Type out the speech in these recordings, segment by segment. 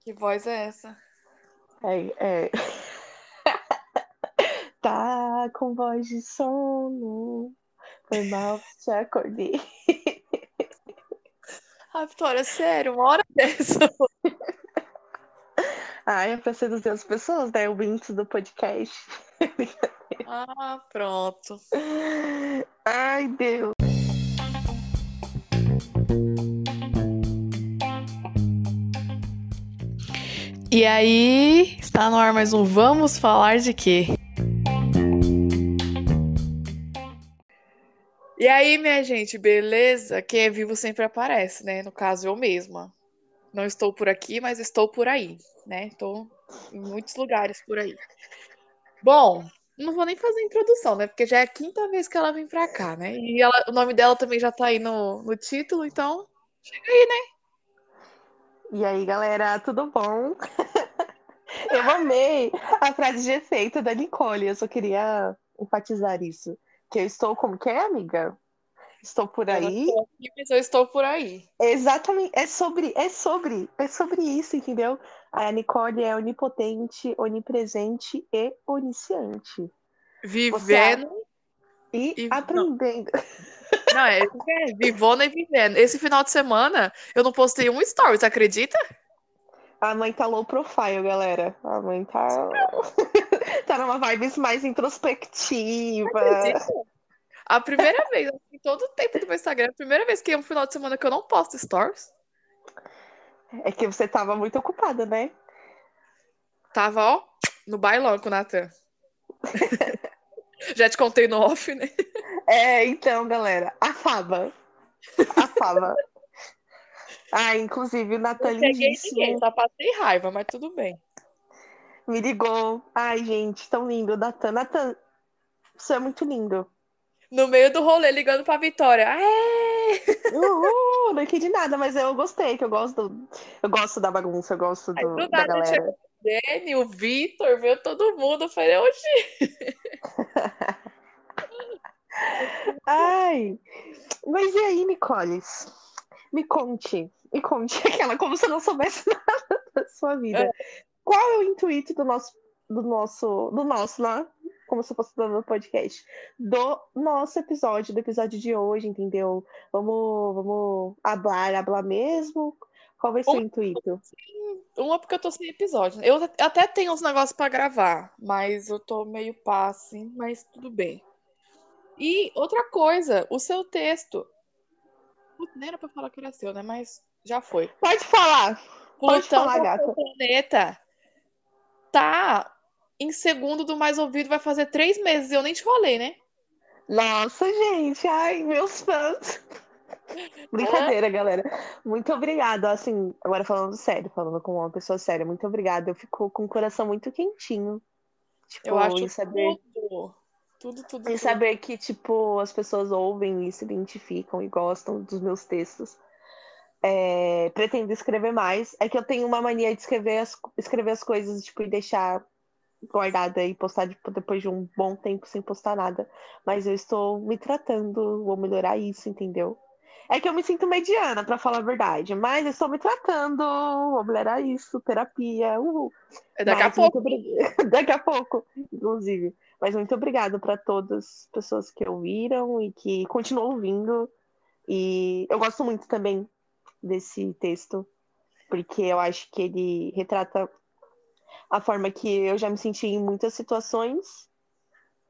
Que voz é essa? É, é. tá com voz de sono. Foi mal, te acordei. Ah, Vitória, sério, uma hora dessa. Ah, é pra seduzir as pessoas, né? Ouvintes do podcast. Ah, pronto. Ai, Deus. E aí, está no ar mais um Vamos Falar de Quê? E aí, minha gente, beleza? Quem é vivo sempre aparece, né? No caso, eu mesma. Não estou por aqui, mas estou por aí, né? Estou em muitos lugares por aí. Bom, não vou nem fazer introdução, né? Porque já é a quinta vez que ela vem pra cá, né? E ela, o nome dela também já tá aí no, no título, então chega aí, né? E aí, galera, tudo bom? Eu amei a frase de efeito da Nicole. Eu só queria enfatizar isso. Que eu estou como que é, amiga? Estou por Eu aí. estou aqui, mas eu estou por aí. Exatamente. É sobre, é sobre, é sobre isso, entendeu? A Nicole é onipotente, onipresente e onisciente. Vivendo. E, E- aprendendo. Não, é, é vivona e vivendo. Esse final de semana eu não postei um story, você acredita? A mãe tá low profile, galera. A mãe tá. tá numa vibes mais introspectiva. A primeira vez, em todo o tempo do meu Instagram, a primeira vez que é um final de semana que eu não posto stories, É que você tava muito ocupada, né? tava, ó, no bailão com o Natan. Já te contei no off, né? É, então, galera, a Faba. A Faba. Ah, inclusive o Não peguei ninguém, só passei raiva, mas tudo bem. me ligou. Ai, gente, tão lindo. Natan, Natan, você é muito lindo. No meio do rolê, ligando pra Vitória. Aê! Uhul, não entendi nada, mas eu gostei, que eu gosto do, eu gosto da bagunça, eu gosto Aí, do, do da galera. chegou Dani, o Vitor, veio todo mundo. Eu falei, oxi. Ai, mas e aí, Nicoles? Me conte, me conte aquela, como se eu não soubesse nada da sua vida. Qual é o intuito do nosso, do nosso, do nosso, né? Como se eu fosse dando no podcast, do nosso episódio, do episódio de hoje, entendeu? Vamos, vamos hablar, hablar mesmo? Qual vai ser o intuito? Uma porque eu tô sem episódio. Eu até tenho uns negócios pra gravar, mas eu tô meio pá, assim, mas tudo bem. E outra coisa, o seu texto. Putz, Nem era pra falar que era seu, né? Mas já foi. Pode falar. Pode Plutão, falar, gata. planeta, tá em segundo do mais ouvido, vai fazer três meses. Eu nem te falei, né? Nossa, gente, ai, meus fãs. Brincadeira, galera. Muito obrigada. Assim, agora falando sério, falando com uma pessoa séria, muito obrigada. Eu fico com o coração muito quentinho. Tipo, Eu acho em saber, tudo. Tudo, tudo, tudo. saber que, tipo, as pessoas ouvem e se identificam e gostam dos meus textos. É, pretendo escrever mais. É que eu tenho uma mania de escrever as, escrever as coisas, tipo, e deixar guardada e postar tipo, depois de um bom tempo sem postar nada. Mas eu estou me tratando, vou melhorar isso, entendeu? É que eu me sinto mediana, pra falar a verdade, mas eu estou me tratando, vou melhorar isso, terapia, uhul. É daqui a Mas muito pouco. Daqui a pouco, inclusive. Mas muito obrigada para todas as pessoas que ouviram e que continuam ouvindo. E eu gosto muito também desse texto, porque eu acho que ele retrata a forma que eu já me senti em muitas situações.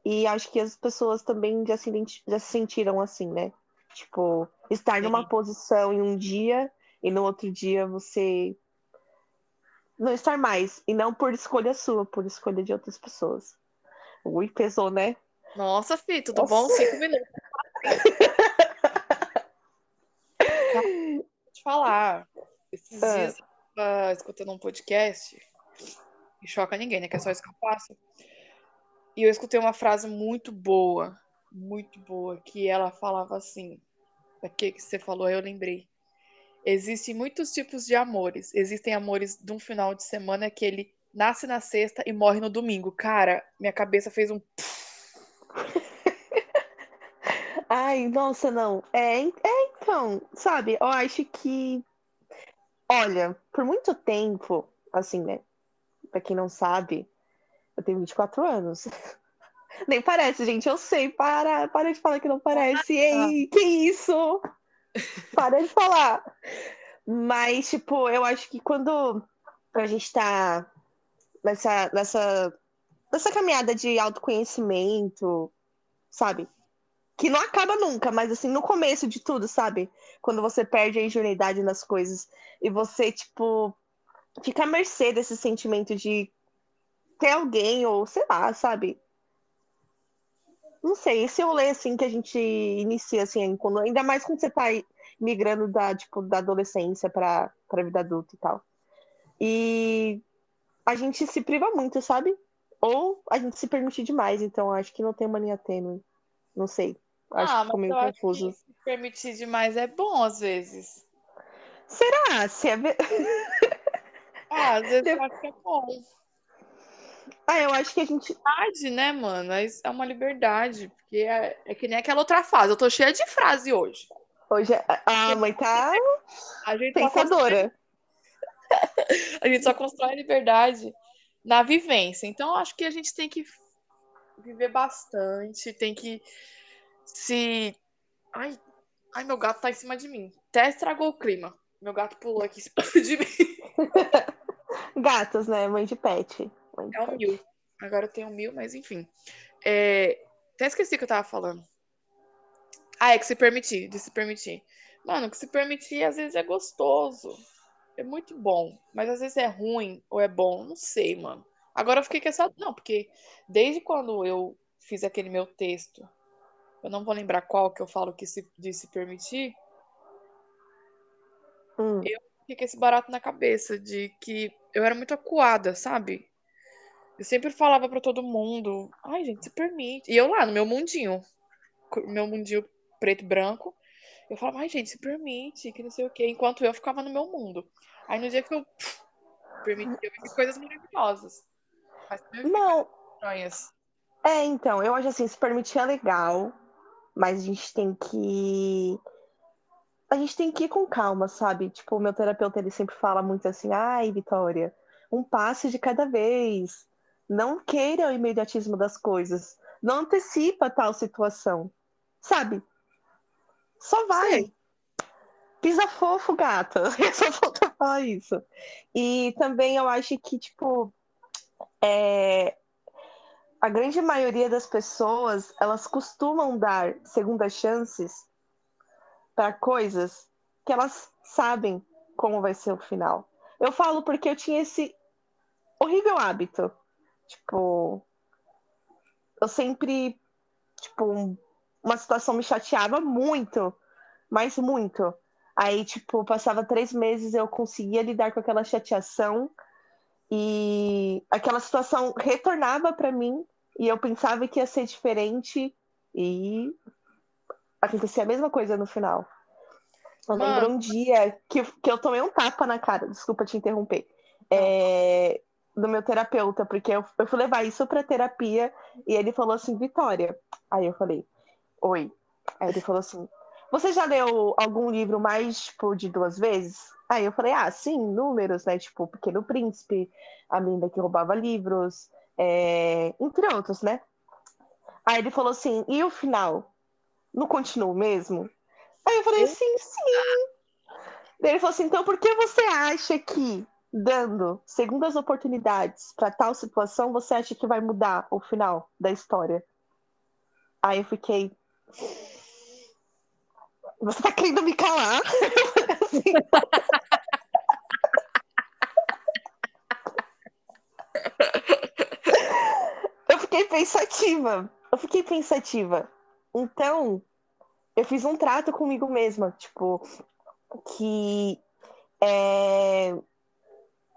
E acho que as pessoas também já se, já se sentiram assim, né? Tipo, estar numa Sim. posição em um dia e no outro dia você não estar mais. E não por escolha sua, por escolha de outras pessoas. Ui, pesou, né? Nossa, Fih, tudo Nossa. bom? Cinco minutos. Vou te falar. Esses Ah. dias eu tava escutando um podcast. E choca ninguém, né? Que é só isso que eu faço. E eu escutei uma frase muito boa. Muito boa. Que ela falava assim. Aqui que você falou, eu lembrei. Existem muitos tipos de amores. Existem amores de um final de semana que ele nasce na sexta e morre no domingo. Cara, minha cabeça fez um. Ai, nossa, não. É, é então, sabe? Eu acho que. Olha, por muito tempo assim, né? Pra quem não sabe, eu tenho 24 anos. Nem parece, gente. Eu sei. Para, para de falar que não parece. Ei, que isso? Para de falar. Mas, tipo, eu acho que quando a gente tá nessa, nessa, nessa caminhada de autoconhecimento, sabe? Que não acaba nunca, mas assim, no começo de tudo, sabe? Quando você perde a ingenuidade nas coisas e você, tipo, fica à mercê desse sentimento de ter alguém, ou sei lá, sabe? Não sei, esse rolê assim que a gente inicia, assim, quando, ainda mais quando você tá migrando da, tipo, da adolescência pra, pra vida adulta e tal. E a gente se priva muito, sabe? Ou a gente se permite demais, então acho que não tem mania tênue. Não sei. Acho ah, que ficou meio confuso. se permitir demais é bom às vezes. Será? Se é... ah, às vezes eu acho que é bom. Ah, eu acho que a gente. Liberdade, né, mano? É uma liberdade. Porque é, é que nem aquela outra frase. Eu tô cheia de frase hoje. Hoje é, a mãe tá a gente pensadora. Constrói... a gente só constrói a liberdade na vivência. Então, acho que a gente tem que viver bastante, tem que se. Ai, ai, meu gato tá em cima de mim. Até estragou o clima. Meu gato pulou aqui em cima de mim. Gatos, né? Mãe de pet. De é um mil. Agora eu tenho um mil, mas enfim. É... Até esqueci o que eu tava falando. Ah, é que se permitir, de se permitir. Mano, que se permitir às vezes é gostoso. É muito bom. Mas às vezes é ruim ou é bom. Não sei, mano. Agora eu fiquei com essa. Não, porque desde quando eu fiz aquele meu texto, eu não vou lembrar qual que eu falo que se, de se permitir. Hum. Eu fiquei com esse barato na cabeça de que eu era muito acuada, sabe? Eu sempre falava para todo mundo, ai, gente, se permite. E eu lá no meu mundinho, meu mundinho preto e branco. Eu falava, ai, gente, se permite, que não sei o quê, enquanto eu ficava no meu mundo. Aí no dia que eu pff, permiti, eu vi coisas maravilhosas. Mas não. Estranhas. É, então, eu acho assim, se permitir é legal, mas a gente tem que. A gente tem que ir com calma, sabe? Tipo, o meu terapeuta ele sempre fala muito assim, ai, Vitória, um passo de cada vez. Não queira o imediatismo das coisas. Não antecipa tal situação. Sabe? Só vai. Sim. Pisa fofo, gata. Eu só falta falar isso. E também eu acho que, tipo, é... a grande maioria das pessoas, elas costumam dar segundas chances para coisas que elas sabem como vai ser o final. Eu falo porque eu tinha esse horrível hábito. Tipo, eu sempre, tipo, uma situação me chateava muito, mas muito. Aí, tipo, passava três meses, eu conseguia lidar com aquela chateação e aquela situação retornava para mim e eu pensava que ia ser diferente e acontecia a mesma coisa no final. Eu Mano. lembro um dia que, que eu tomei um tapa na cara, desculpa te interromper, é, do meu terapeuta, porque eu, eu fui levar isso pra terapia e ele falou assim, Vitória. Aí eu falei, Oi. Aí ele falou assim: Você já leu algum livro mais, tipo, de duas vezes? Aí eu falei: Ah, sim, números, né? Tipo, Pequeno Príncipe, A Menina que Roubava Livros, é... entre outros, né? Aí ele falou assim: E o final? Não continua mesmo? Aí eu falei: Sim, sim. Daí ele falou assim: Então por que você acha que dando segundas oportunidades para tal situação, você acha que vai mudar o final da história? Aí eu fiquei, você tá querendo me calar? eu fiquei pensativa. Eu fiquei pensativa. Então, eu fiz um trato comigo mesma, tipo, que é,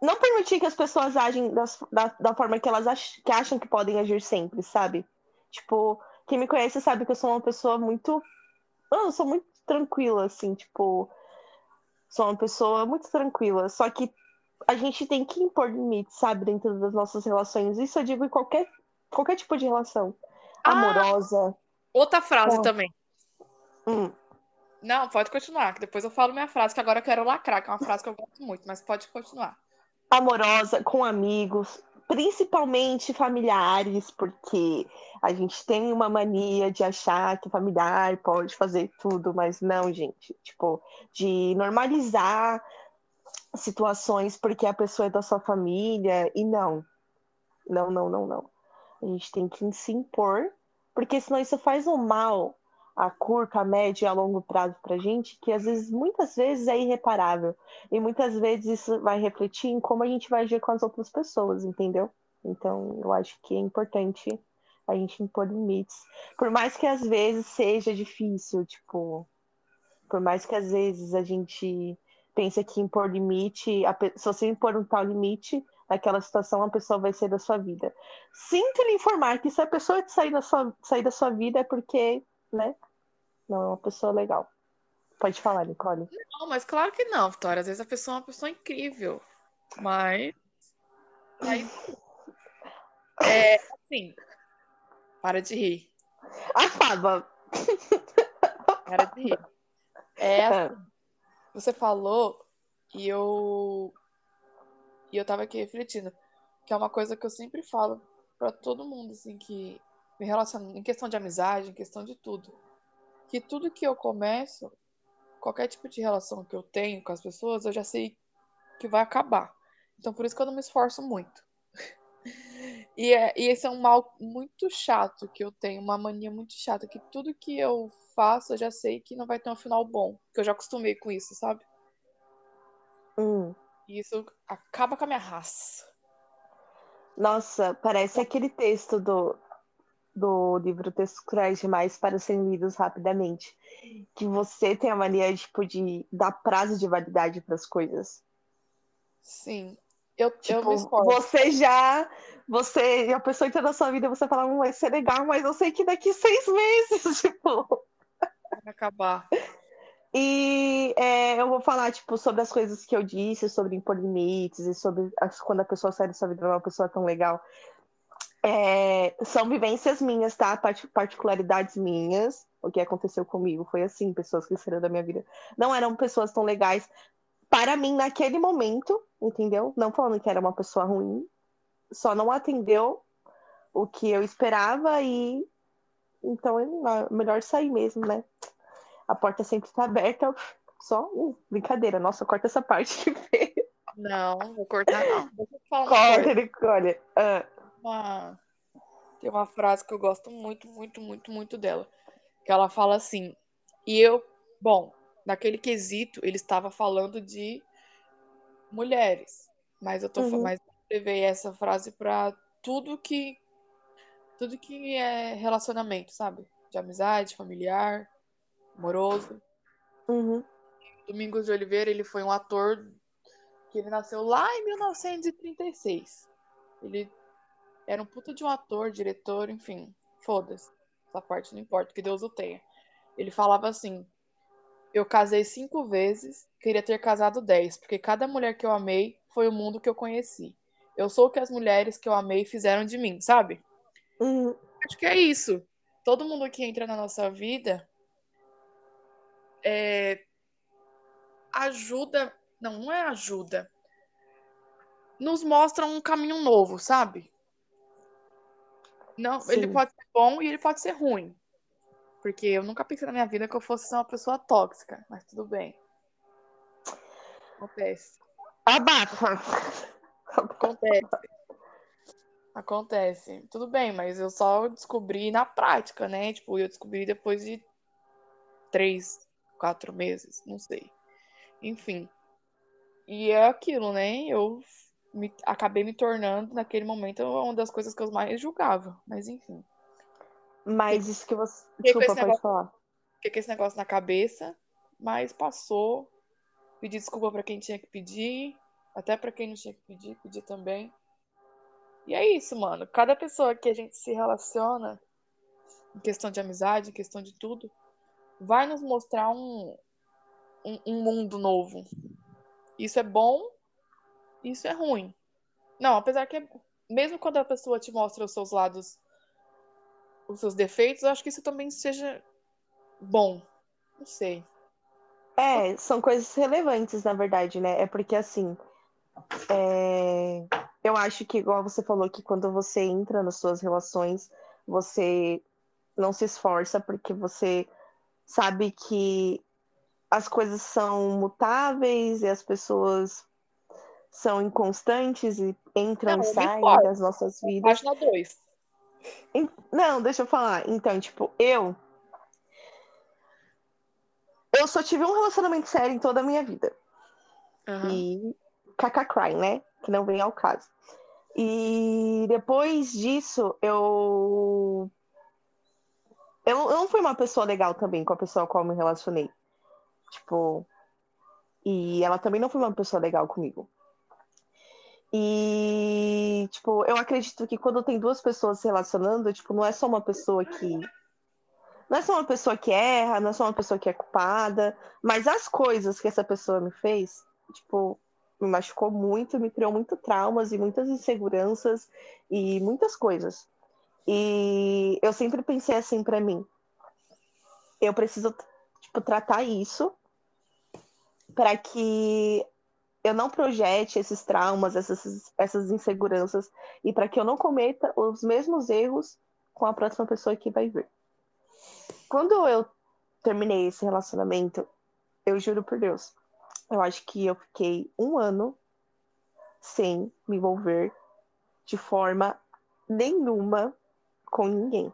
não permitir que as pessoas agem das, da, da forma que elas ach, que acham que podem agir sempre, sabe? Tipo, quem me conhece sabe que eu sou uma pessoa muito. Eu sou muito tranquila, assim, tipo. Sou uma pessoa muito tranquila. Só que a gente tem que impor limites, sabe, dentro das nossas relações. Isso eu digo em qualquer, qualquer tipo de relação. Ah, Amorosa. Outra frase Bom. também. Hum. Não, pode continuar, que depois eu falo minha frase, que agora eu quero lacrar, que é uma frase que eu gosto muito, mas pode continuar. Amorosa com amigos, principalmente familiares, porque a gente tem uma mania de achar que familiar pode fazer tudo, mas não, gente. Tipo, de normalizar situações porque a pessoa é da sua família e não. Não, não, não, não. A gente tem que se impor, porque senão isso faz um mal a curto, a médio e a longo prazo pra gente, que às vezes, muitas vezes é irreparável. E muitas vezes isso vai refletir em como a gente vai agir com as outras pessoas, entendeu? Então, eu acho que é importante a gente impor limites. Por mais que às vezes seja difícil, tipo, por mais que às vezes a gente pense que impor limite, se você impor um tal limite, naquela situação a pessoa vai sair da sua vida. Sinto lhe informar que se a pessoa sair da sua, sair da sua vida é porque, né, não é uma pessoa legal. Pode falar, Nicole. Não, mas claro que não, Vitória. Às vezes a pessoa é uma pessoa incrível. Mas. Aí... É, assim, para de rir. Afaba. Para de rir. É, é, assim, você falou e eu e eu tava aqui refletindo que é uma coisa que eu sempre falo para todo mundo assim que me relaciona em questão de amizade, em questão de tudo, que tudo que eu começo, qualquer tipo de relação que eu tenho com as pessoas, eu já sei que vai acabar. Então por isso que eu não me esforço muito. E, é, e esse é um mal muito chato que eu tenho, uma mania muito chata, que tudo que eu faço eu já sei que não vai ter um final bom. Que eu já acostumei com isso, sabe? Hum. E isso acaba com a minha raça. Nossa, parece aquele texto do, do livro Textos Cruéis Demais para serem lidos rapidamente. Que você tem a mania tipo, de dar prazo de validade para as coisas. Sim. Eu, tipo, eu me esforço. Você já você, a pessoa entra na sua vida, você fala, não vai ser legal, mas eu sei que daqui seis meses, tipo. Vai acabar. E é, eu vou falar, tipo, sobre as coisas que eu disse, sobre impor limites e sobre as, quando a pessoa sai da sua vida não é uma pessoa tão legal. É, são vivências minhas, tá? Particularidades minhas. O que aconteceu comigo foi assim, pessoas que saíram da minha vida não eram pessoas tão legais para mim naquele momento, entendeu? Não falando que era uma pessoa ruim, só não atendeu o que eu esperava e então é melhor sair mesmo, né? A porta sempre está aberta, só uh, brincadeira. Nossa, corta essa parte que Não, vou cortar não. Corta, Nicole. Uh. Uma... Tem uma frase que eu gosto muito, muito, muito, muito dela. Que ela fala assim, e eu, bom, naquele quesito, ele estava falando de mulheres, mas eu tô uhum. mas levei essa frase para tudo que tudo que é relacionamento, sabe? De amizade, familiar, amoroso. Uhum. Domingos de Oliveira, ele foi um ator que ele nasceu lá em 1936. Ele era um puta de um ator, diretor, enfim, foda-se. Essa parte não importa, que Deus o tenha. Ele falava assim: Eu casei cinco vezes, queria ter casado dez, porque cada mulher que eu amei foi o mundo que eu conheci. Eu sou o que as mulheres que eu amei fizeram de mim, sabe? Uhum. Acho que é isso. Todo mundo que entra na nossa vida é, ajuda. Não, não é ajuda. Nos mostra um caminho novo, sabe? Não, Sim. ele pode ser bom e ele pode ser ruim. Porque eu nunca pensei na minha vida que eu fosse ser uma pessoa tóxica, mas tudo bem. Acontece. Abafa. Acontece. Acontece. Tudo bem, mas eu só descobri na prática, né? Tipo, eu descobri depois de três, quatro meses, não sei. Enfim. E é aquilo, né? Eu me, acabei me tornando, naquele momento, uma das coisas que eu mais julgava. Mas enfim. Mas isso que você. Desculpa, pode negócio, falar. Fiquei com esse negócio na cabeça, mas passou. Pedi desculpa para quem tinha que pedir. Até para quem não tinha que pedir, pedir também. E é isso, mano. Cada pessoa que a gente se relaciona, em questão de amizade, em questão de tudo, vai nos mostrar um, um, um mundo novo. Isso é bom, isso é ruim. Não, apesar que, é, mesmo quando a pessoa te mostra os seus lados, os seus defeitos, eu acho que isso também seja bom. Não sei. É, são coisas relevantes, na verdade, né? É porque, assim, É... Eu acho que, igual você falou, que quando você entra nas suas relações, você não se esforça porque você sabe que as coisas são mutáveis e as pessoas são inconstantes e entram e saem das nossas vidas. Página 2. Não, deixa eu falar. Então, tipo, eu. Eu só tive um relacionamento sério em toda a minha vida. Uhum. E. Caca cry, né? Que não vem ao caso. E depois disso, eu. Eu, eu não fui uma pessoa legal também com a pessoa com a qual me relacionei. Tipo. E ela também não foi uma pessoa legal comigo. E, tipo, eu acredito que quando tem duas pessoas se relacionando, tipo, não é só uma pessoa que. Não é só uma pessoa que erra, não é só uma pessoa que é culpada, mas as coisas que essa pessoa me fez, tipo, me machucou muito, me criou muito traumas e muitas inseguranças e muitas coisas. E eu sempre pensei assim para mim, eu preciso tipo tratar isso para que eu não projete esses traumas, essas, essas inseguranças, e para que eu não cometa os mesmos erros com a próxima pessoa que vai vir. Quando eu terminei esse relacionamento, eu juro por Deus, eu acho que eu fiquei um ano sem me envolver de forma nenhuma com ninguém.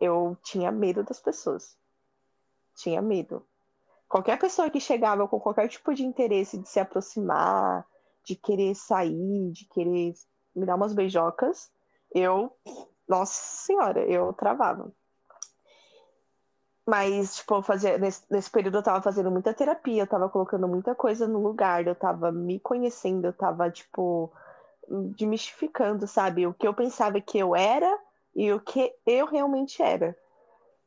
Eu tinha medo das pessoas. Tinha medo. Qualquer pessoa que chegava com qualquer tipo de interesse de se aproximar, de querer sair, de querer me dar umas beijocas, eu, nossa senhora, eu travava. Mas, tipo, fazia, nesse, nesse período eu tava fazendo muita terapia, eu tava colocando muita coisa no lugar, eu tava me conhecendo, eu tava, tipo, demistificando, sabe? O que eu pensava que eu era e o que eu realmente era.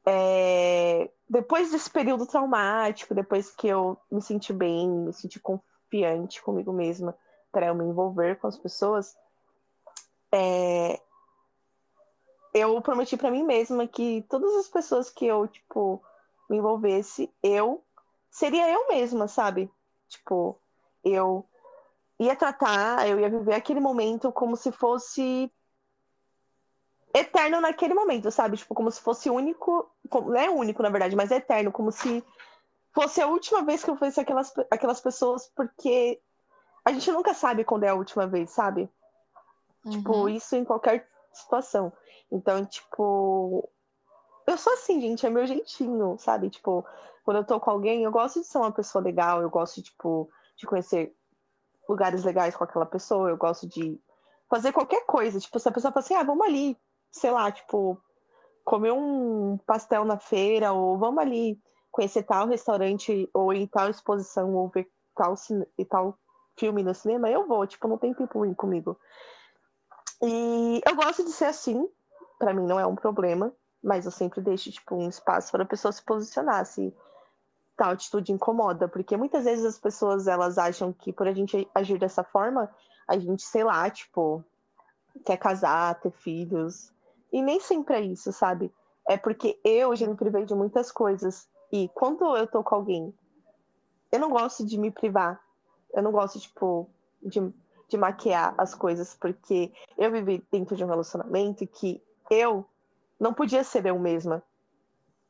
É... Depois desse período traumático, depois que eu me senti bem, me senti confiante comigo mesma para eu me envolver com as pessoas, é... eu prometi para mim mesma que todas as pessoas que eu, tipo, me envolvesse, eu seria eu mesma, sabe? Tipo, eu ia tratar, eu ia viver aquele momento como se fosse eterno naquele momento, sabe? Tipo, como se fosse único. Não é único, na verdade, mas é eterno, como se fosse a última vez que eu fosse aquelas, aquelas pessoas, porque a gente nunca sabe quando é a última vez, sabe? Tipo, uhum. Tipo, isso em qualquer situação. Então, tipo. Eu sou assim, gente, é meu jeitinho, sabe? Tipo, quando eu tô com alguém, eu gosto de ser uma pessoa legal, eu gosto, tipo, de conhecer lugares legais com aquela pessoa, eu gosto de fazer qualquer coisa. Tipo, se a pessoa fala assim, ah, vamos ali sei lá, tipo, comer um pastel na feira, ou vamos ali conhecer tal restaurante, ou em tal exposição, ou ver tal, e tal filme no cinema, eu vou, tipo, não tem tempo ruim comigo. E eu gosto de ser assim, para mim não é um problema, mas eu sempre deixo, tipo, um espaço para a pessoa se posicionar, se tal atitude incomoda, porque muitas vezes as pessoas, elas acham que por a gente agir dessa forma, a gente, sei lá, tipo, quer casar, ter filhos, e nem sempre é isso, sabe? É porque eu já me privei de muitas coisas. E quando eu tô com alguém, eu não gosto de me privar. Eu não gosto, tipo, de, de maquiar as coisas, porque eu vivi dentro de um relacionamento que eu não podia ser eu mesma.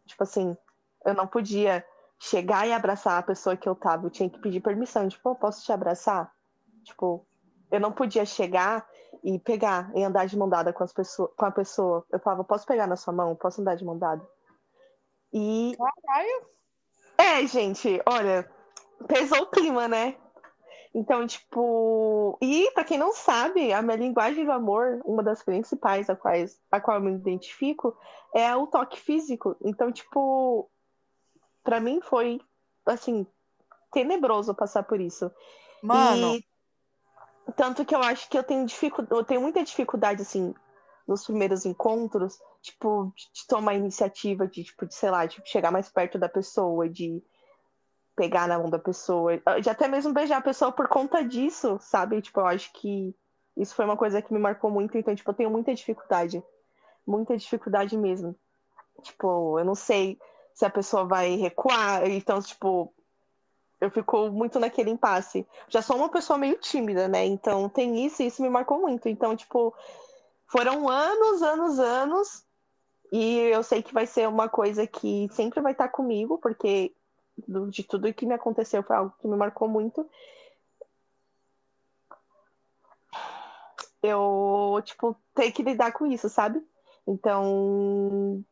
Tipo assim, eu não podia chegar e abraçar a pessoa que eu tava. Eu tinha que pedir permissão. Tipo, posso te abraçar? Tipo, eu não podia chegar e pegar e andar de mão dada com, as pessoas, com a pessoa. Eu falava, posso pegar na sua mão? Posso andar de mão dada? E. Caralho! É, gente, olha, pesou o clima, né? Então, tipo. E, pra quem não sabe, a minha linguagem do amor, uma das principais a, quais, a qual eu me identifico, é o toque físico. Então, tipo. Pra mim foi, assim, tenebroso passar por isso. Mano. E tanto que eu acho que eu tenho dificuldade, eu tenho muita dificuldade, assim, nos primeiros encontros, tipo, de tomar iniciativa de, tipo, de, sei lá, tipo, chegar mais perto da pessoa, de pegar na mão da pessoa, de até mesmo beijar a pessoa por conta disso, sabe? Tipo, eu acho que isso foi uma coisa que me marcou muito, então, tipo, eu tenho muita dificuldade. Muita dificuldade mesmo. Tipo, eu não sei se a pessoa vai recuar, então, tipo, eu fico muito naquele impasse. Já sou uma pessoa meio tímida, né? Então tem isso e isso me marcou muito. Então, tipo, foram anos, anos, anos. E eu sei que vai ser uma coisa que sempre vai estar comigo, porque de tudo que me aconteceu foi algo que me marcou muito. Eu, tipo, tenho que lidar com isso, sabe? Então,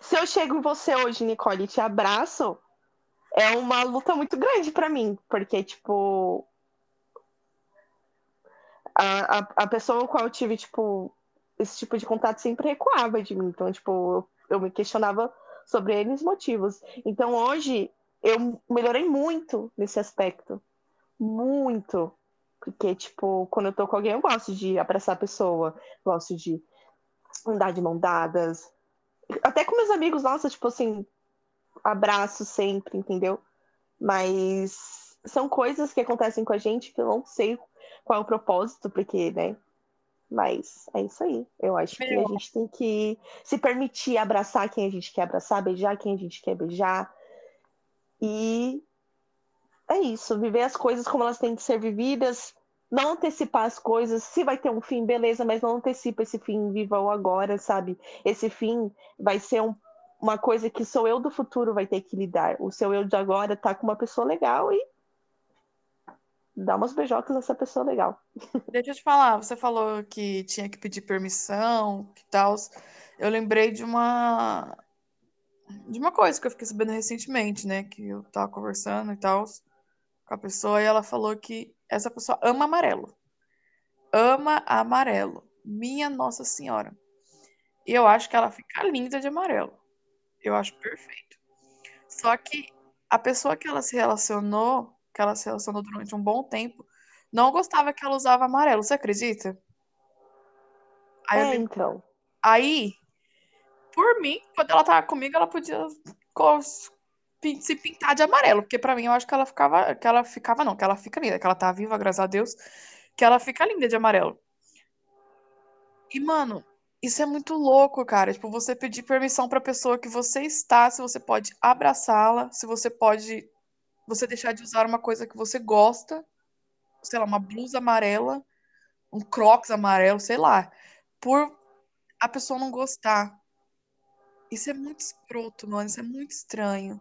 se eu chego em você hoje, Nicole, e te abraço, é uma luta muito grande para mim, porque, tipo, a, a, a pessoa com a qual eu tive, tipo, esse tipo de contato sempre recuava de mim. Então, tipo, eu, eu me questionava sobre eles motivos. Então, hoje, eu melhorei muito nesse aspecto. Muito. Porque, tipo, quando eu tô com alguém, eu gosto de abraçar a pessoa, gosto de andar de mão dadas. Até com meus amigos, nossa, tipo assim, abraço sempre, entendeu? Mas são coisas que acontecem com a gente que eu não sei qual é o propósito, porque, né? Mas é isso aí. Eu acho que a gente tem que se permitir abraçar quem a gente quer abraçar, beijar quem a gente quer beijar. E é isso, viver as coisas como elas têm que ser vividas, não antecipar as coisas. Se vai ter um fim, beleza, mas não antecipa esse fim, viva o agora, sabe? Esse fim vai ser um uma coisa que sou eu do futuro vai ter que lidar. O seu eu de agora tá com uma pessoa legal e dá umas beijocas nessa pessoa legal. Deixa eu te falar, você falou que tinha que pedir permissão, que tal. Eu lembrei de uma de uma coisa que eu fiquei sabendo recentemente, né, que eu tava conversando e tal com a pessoa e ela falou que essa pessoa ama amarelo. Ama amarelo. Minha Nossa Senhora. E eu acho que ela fica linda de amarelo. Eu acho perfeito. Só que a pessoa que ela se relacionou, que ela se relacionou durante um bom tempo, não gostava que ela usava amarelo. Você acredita? Aí, é, então. Aí, por mim, quando ela tava comigo, ela podia se pintar de amarelo, porque para mim eu acho que ela ficava, que ela ficava não, que ela fica linda, que ela tá viva, graças a Deus, que ela fica linda de amarelo. E mano, isso é muito louco, cara. Tipo, você pedir permissão pra pessoa que você está, se você pode abraçá-la, se você pode você deixar de usar uma coisa que você gosta, sei lá, uma blusa amarela, um crocs amarelo, sei lá, por a pessoa não gostar. Isso é muito escroto, mano. Isso é muito estranho.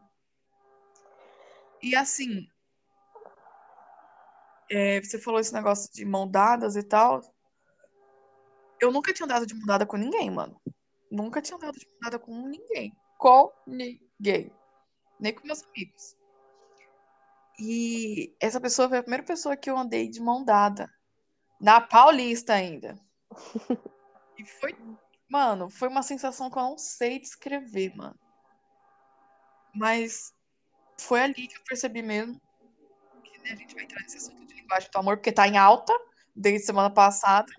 E assim, é, você falou esse negócio de mão dadas e tal. Eu nunca tinha dado de mudada com ninguém, mano. Nunca tinha dado de mudada com ninguém. Com ninguém. Nem com meus amigos. E essa pessoa foi a primeira pessoa que eu andei de mão dada. Na Paulista ainda. E foi. Mano, foi uma sensação que eu não sei descrever, mano. Mas foi ali que eu percebi mesmo que né, a gente vai entrar nesse assunto de linguagem do amor, porque tá em alta desde semana passada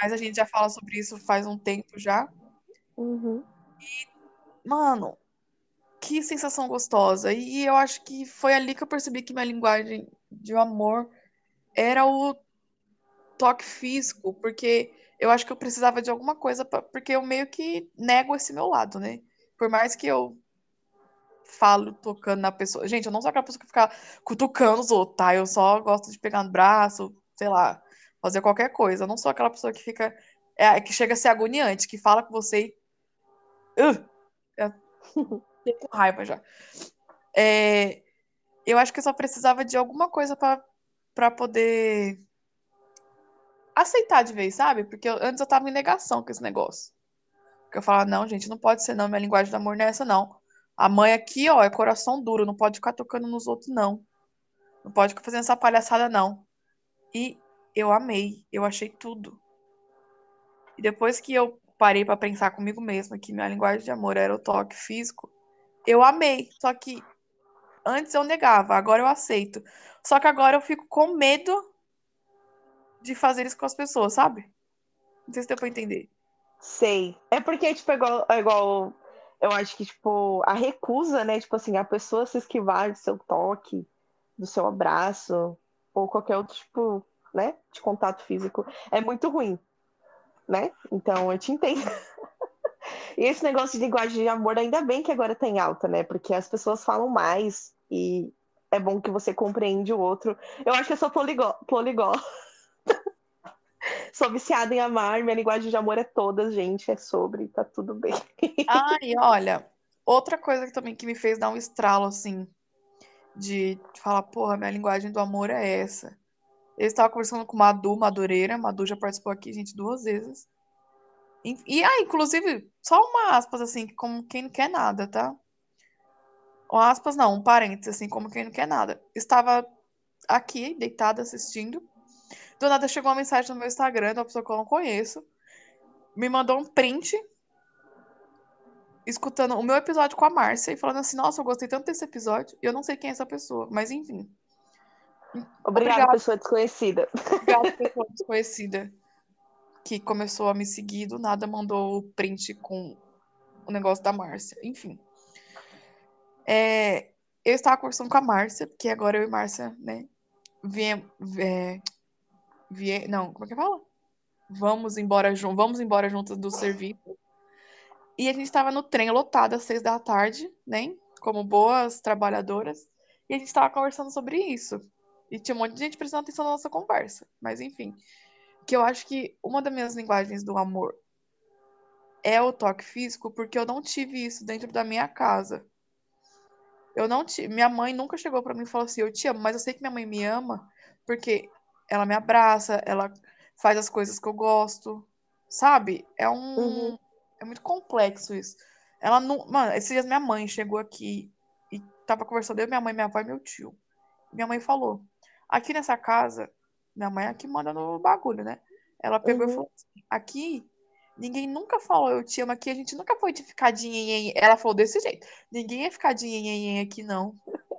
mas a gente já fala sobre isso faz um tempo já. Uhum. E, mano, que sensação gostosa. E eu acho que foi ali que eu percebi que minha linguagem de amor era o toque físico, porque eu acho que eu precisava de alguma coisa, pra, porque eu meio que nego esse meu lado, né? Por mais que eu falo tocando na pessoa. Gente, eu não sou aquela pessoa que fica cutucando os outros, tá? Eu só gosto de pegar no braço, sei lá, fazer qualquer coisa. Eu não sou aquela pessoa que fica. É, que chega a ser agoniante, que fala com você e. Uh, é, com raiva já. É, eu acho que eu só precisava de alguma coisa para poder aceitar de vez, sabe? Porque eu, antes eu tava em negação com esse negócio. Porque eu falava, não, gente, não pode ser não, minha linguagem do amor não é essa, não. A mãe aqui, ó, é coração duro, não pode ficar tocando nos outros, não. Não pode ficar fazendo essa palhaçada, não. E eu amei, eu achei tudo. E depois que eu parei para pensar comigo mesma que minha linguagem de amor era o toque físico, eu amei. Só que antes eu negava, agora eu aceito. Só que agora eu fico com medo de fazer isso com as pessoas, sabe? Não sei se deu pra entender. Sei. É porque, tipo, é igual, é igual. Eu acho que, tipo, a recusa, né? Tipo assim, a pessoa se esquivar do seu toque, do seu abraço, ou qualquer outro, tipo, né, de contato físico, é muito ruim, né? Então eu te entendo. e esse negócio de linguagem de amor, ainda bem que agora tem alta, né? Porque as pessoas falam mais e é bom que você compreende o outro. Eu acho que eu sou poligó. poligó. sou viciada em amar, minha linguagem de amor é toda, gente, é sobre, tá tudo bem. Ai, olha, outra coisa que também que me fez dar um estralo, assim, de falar, porra, minha linguagem do amor é essa. Eu estava conversando com Madu Madureira, Madu já participou aqui, gente, duas vezes. E, e ah, inclusive, só uma aspas, assim, como quem não quer nada, tá? Um aspas, não, um parênteses, assim, como quem não quer nada. Estava aqui, deitada, assistindo. Do nada chegou uma mensagem no meu Instagram de uma pessoa que eu não conheço. Me mandou um print escutando o meu episódio com a Márcia e falando assim: Nossa, eu gostei tanto desse episódio. Eu não sei quem é essa pessoa, mas enfim. Obrigada, Obrigado. pessoa desconhecida. Obrigada, pessoa desconhecida que começou a me seguir, do nada mandou o print com o negócio da Márcia. Enfim. É, eu estava conversando com a Márcia, porque agora eu e Márcia, né, viem, é, não, como é que fala? Vamos embora, vamos embora juntas do serviço. E a gente estava no trem lotado às seis da tarde, né, como boas trabalhadoras, e a gente estava conversando sobre isso. E tinha um monte de gente prestando atenção na nossa conversa, mas enfim que eu acho que uma das minhas linguagens do amor é o toque físico, porque eu não tive isso dentro da minha casa. Eu não tive, minha mãe nunca chegou para mim e falou assim: "Eu te amo", mas eu sei que minha mãe me ama porque ela me abraça, ela faz as coisas que eu gosto, sabe? É um uhum. é muito complexo isso. Ela não, mano, esses dias minha mãe chegou aqui e tava conversando eu, minha mãe, minha avó e meu tio. Minha mãe falou: "Aqui nessa casa minha mãe é que manda no bagulho, né? Ela pegou uhum. e falou assim: aqui, ninguém nunca falou eu te amo aqui, a gente nunca foi de ficar de nhenhen. Ela falou desse jeito: ninguém ia ficar de nhenhen aqui, não.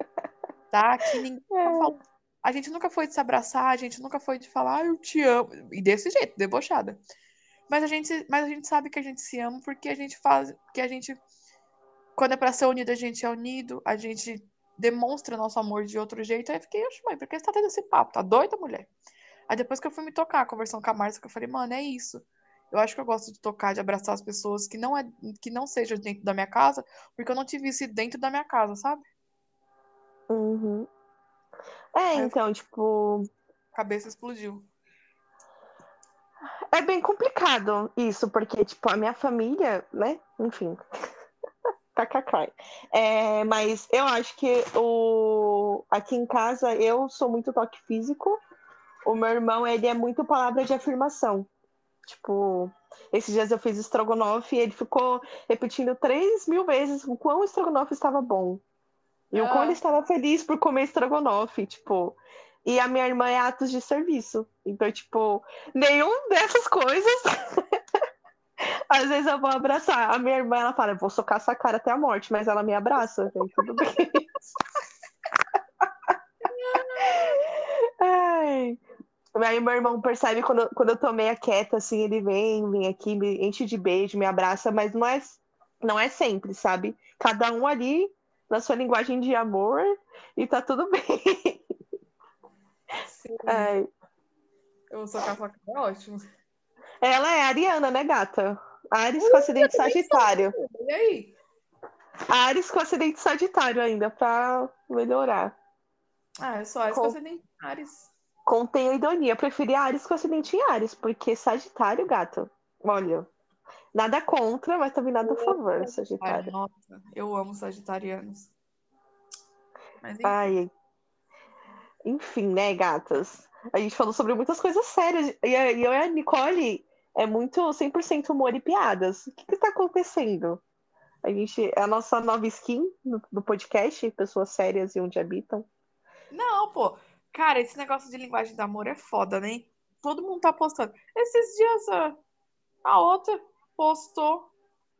Tá? Aqui ninguém é. falou. A gente nunca foi de se abraçar, a gente nunca foi de falar, ah, eu te amo. E desse jeito, debochada. Mas a gente, mas a gente sabe que a gente se ama porque a gente faz, que a gente quando é para ser unido, a gente é unido, a gente demonstra nosso amor de outro jeito. Aí eu fiquei, oxe, mãe, por que você tá tendo esse papo? Tá doida, mulher? Aí depois que eu fui me tocar, conversando com a Márcia, que eu falei, mano, é isso. Eu acho que eu gosto de tocar, de abraçar as pessoas que não é que não seja dentro da minha casa, porque eu não tive isso dentro da minha casa, sabe? Uhum. É, então, tipo. A cabeça explodiu. É bem complicado isso, porque, tipo, a minha família, né? Enfim. KKK. É, mas eu acho que o... aqui em casa eu sou muito toque físico. O meu irmão, ele é muito palavra de afirmação. Tipo, esses dias eu fiz estrogonofe e ele ficou repetindo três mil vezes o quão o estrogonofe estava bom. E ah. o quão ele estava feliz por comer estrogonofe, tipo. E a minha irmã é atos de serviço. Então, tipo, nenhum dessas coisas Às vezes eu vou abraçar. A minha irmã, ela fala, eu vou socar essa cara até a morte, mas ela me abraça. Então, tudo bem. Ai. Aí meu irmão percebe quando, quando eu tô meio quieta, assim, ele vem, vem aqui, me enche de beijo, me abraça, mas não é, não é sempre, sabe? Cada um ali na sua linguagem de amor e tá tudo bem. Sim. Ai. Eu vou socar a faca, é ótimo. Ela é ariana, né, gata? Ares com acidente Sagitário. E aí? Ares com acidente Sagitário ainda, pra melhorar. Ah, eu sou Ares com, com acidente Ares. Contém a ironia. Eu preferi Ares com acidente em Ares, porque Sagitário, gato, olha, nada contra, mas também nada a favor, Sagitário. Nossa, eu amo Sagitarianos. Mas, enfim. Ai. Enfim, né, gatas? A gente falou sobre muitas coisas sérias. E eu e a Nicole é muito 100% humor e piadas. O que está acontecendo? A gente é a nossa nova skin no, no, podcast, pessoas sérias e onde habitam. Não, pô. Cara, esse negócio de linguagem do amor é foda, né? Todo mundo tá postando. Esses dias a, a outra postou.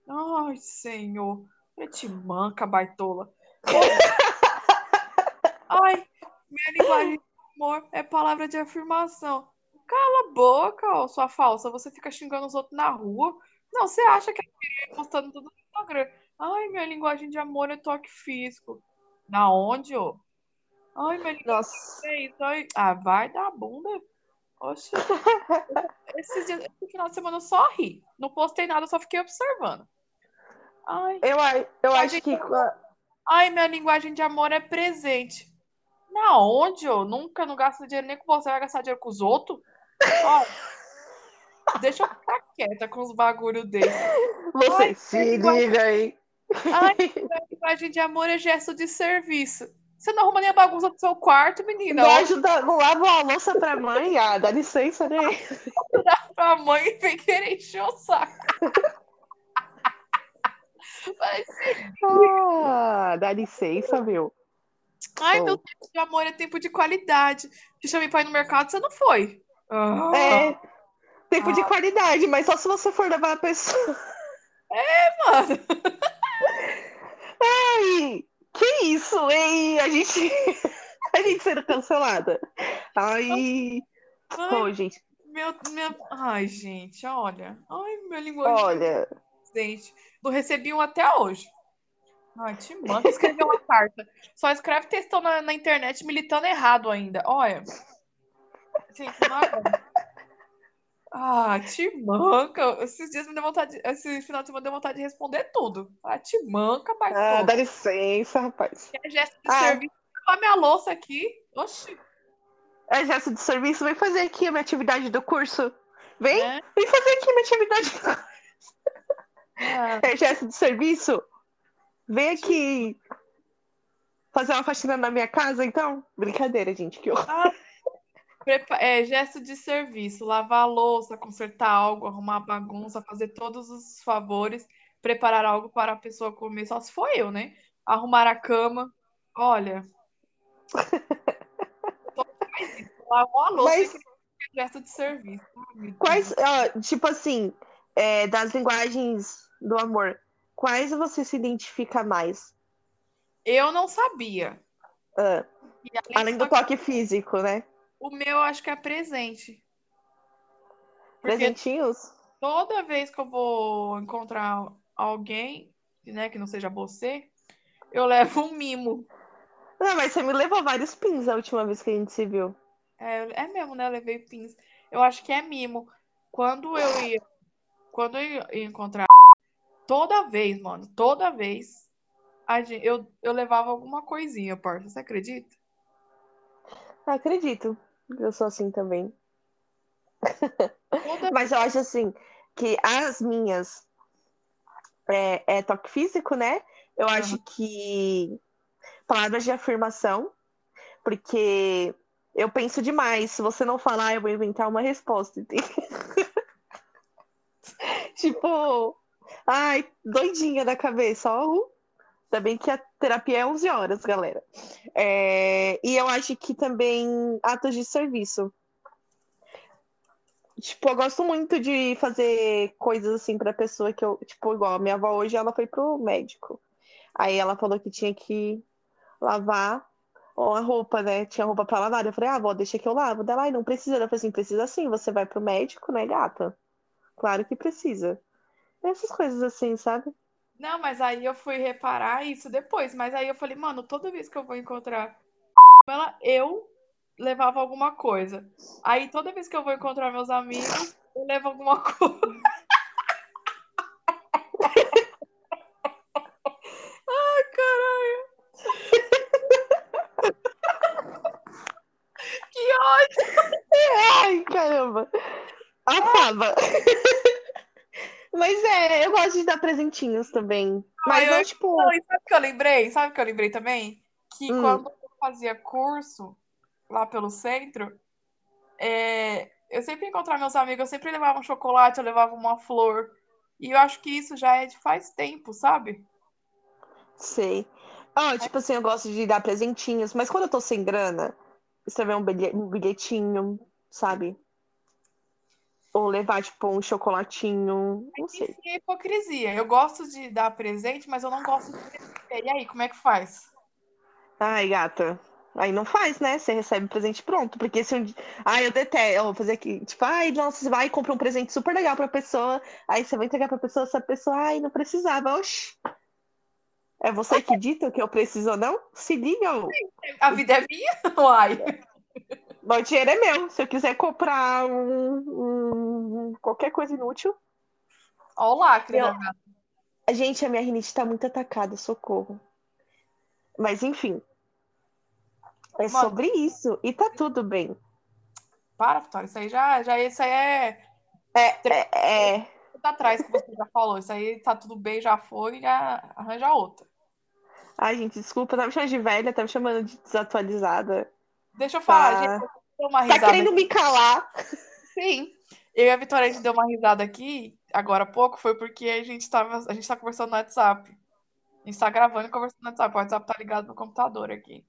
Ai, senhor. É te manca, baitola. Ai, minha linguagem do amor é palavra de afirmação. Cala a boca, ó, sua falsa. Você fica xingando os outros na rua. Não, você acha que é postando tudo no Instagram. Ai, minha linguagem de amor é toque físico. Na onde, ô? Ai, linguagem Nossa. é. Ai. Ah, vai dar bunda. Oxe. Esse, dia, esse final de semana eu só ri. Não postei nada, só fiquei observando. Ai, eu, eu acho que. Ai, minha linguagem de amor é presente. Na onde, ô? Nunca não gasta dinheiro nem com você, vai gastar dinheiro com os outros? Ó, deixa eu ficar quieta com os bagulho dele. Você Ai, se liga aí. Ai, linguagem de amor é gesto de serviço. Você não arruma nem a bagunça do seu quarto, menina. Ó, ajuda, lava a louça pra mãe, ah, dá licença, né? pra mãe e vem querer encher o saco. Vai ser- Ah, dá licença, meu. Ai, Show. meu tempo de amor é tempo de qualidade. Te chamei pra ir no mercado, você não foi. Ah, É, tempo de Ah. qualidade, mas só se você for levar a pessoa. mano. Ai, que isso, hein? A gente, a gente sendo cancelada. Ai, Ai, pô, gente, meu, meu... Ai, gente, olha. Ai, meu linguagem olha, Gente, não recebi um até hoje. Ai, te manda escrever uma carta. Só escreve textão na, na internet militando errado ainda. Olha. Gente. Ah, te manca. Esses dias me deu vontade. Esse final de semana deu vontade de responder tudo. Ah, te manca, pai. ah, dá licença, rapaz. Quer gesto de Ah. serviço? Lavar minha louça aqui. Oxi. É gesto de serviço, vem fazer aqui a minha atividade do curso. Vem, né? vem fazer aqui a minha atividade do curso. Ah, É gesto de serviço? Vem aqui fazer uma faxina na minha casa, então? Brincadeira, gente, que horror. Prepa- é, gesto de serviço. Lavar a louça, consertar algo, arrumar bagunça, fazer todos os favores, preparar algo para a pessoa comer. Só se for eu, né? Arrumar a cama. Olha. Lavou a louça Mas- é gesto de serviço. Quais, ó, tipo assim, é, das linguagens do amor, quais você se identifica mais? Eu não sabia. Ah, além além do toque físico, né? O meu eu acho que é presente. Porque Presentinhos? toda vez que eu vou encontrar alguém, né, que não seja você, eu levo um mimo. Não, mas você me levou vários pins a última vez que a gente se viu. É, é mesmo, né? Eu levei pins. Eu acho que é mimo. Quando eu ia, quando eu ia encontrar, toda vez, mano, toda vez, a gen- eu, eu levava alguma coisinha, parça. Você acredita? Acredito. Eu sou assim também. Mas eu acho assim que as minhas é, é toque físico, né? Eu Aham. acho que palavras de afirmação, porque eu penso demais. Se você não falar, eu vou inventar uma resposta. tipo, ai, doidinha da cabeça, ó. Bem que a terapia é 11 horas, galera. É, e eu acho que também atos de serviço. Tipo, eu gosto muito de fazer coisas assim pra pessoa que eu. Tipo, igual a minha avó hoje, ela foi pro médico. Aí ela falou que tinha que lavar a roupa, né? Tinha roupa pra lavar. Eu falei, ah, avó, deixa que eu lavo. Dela, ai, não precisa. Ela falou assim: precisa sim, você vai pro médico, né, gata? Claro que precisa. Essas coisas assim, sabe? Não, mas aí eu fui reparar isso depois. Mas aí eu falei, mano, toda vez que eu vou encontrar ela, eu levava alguma coisa. Aí toda vez que eu vou encontrar meus amigos, eu levo alguma coisa. Ai, caralho. Que ódio. Ai, caramba. Acaba. Mas é, eu gosto de dar presentinhos também. Mas Ai, não, eu- tipo. Não, e sabe o que eu lembrei? Sabe o que eu lembrei também? Que Hum. quando eu fazia curso lá pelo centro, é, eu sempre encontrava meus amigos, eu sempre levava um chocolate, eu levava uma flor. E eu acho que isso já é de faz tempo, sabe? Sei. Ah, tipo assim, eu gosto de dar presentinhos, mas quando eu tô sem grana, escrever um bilhetinho, sabe? Ou levar, tipo, um chocolatinho, não sei. Isso é hipocrisia. Eu gosto de dar presente, mas eu não gosto de receber. E aí, como é que faz? Ai, gata. Aí não faz, né? Você recebe presente pronto. Porque se um dia. Ai, eu detesto. Eu vou fazer aqui. Tipo, ai, nossa, você vai e compra um presente super legal pra pessoa. Aí você vai entregar pra pessoa, essa pessoa, ai, não precisava. Oxi. É você que dita que eu preciso ou não? Se liga, ô. A vida é minha? Uai. O dinheiro é meu. Se eu quiser comprar um, um- qualquer coisa inútil. Olha o lacre Eu- gata. Gente, a minha rinite tá muito atacada, socorro. Mas enfim. É sobre isso. E tá tudo bem. Para, Vitória. Isso aí já, já isso aí é. É, é, Tá atrás que você já falou. Isso aí tá tudo bem, já foi, já arranja outra. Ai, gente, desculpa, tá me chamando de velha, tá me chamando de desatualizada. Deixa eu falar, Tá. gente. Eu dei uma Tá risada querendo me calar? Sim. Eu e a Vitória, a gente deu uma risada aqui, agora há pouco, foi porque a gente tava, a gente tá conversando no WhatsApp. A gente tá gravando e conversando no WhatsApp. O WhatsApp tá ligado no computador aqui.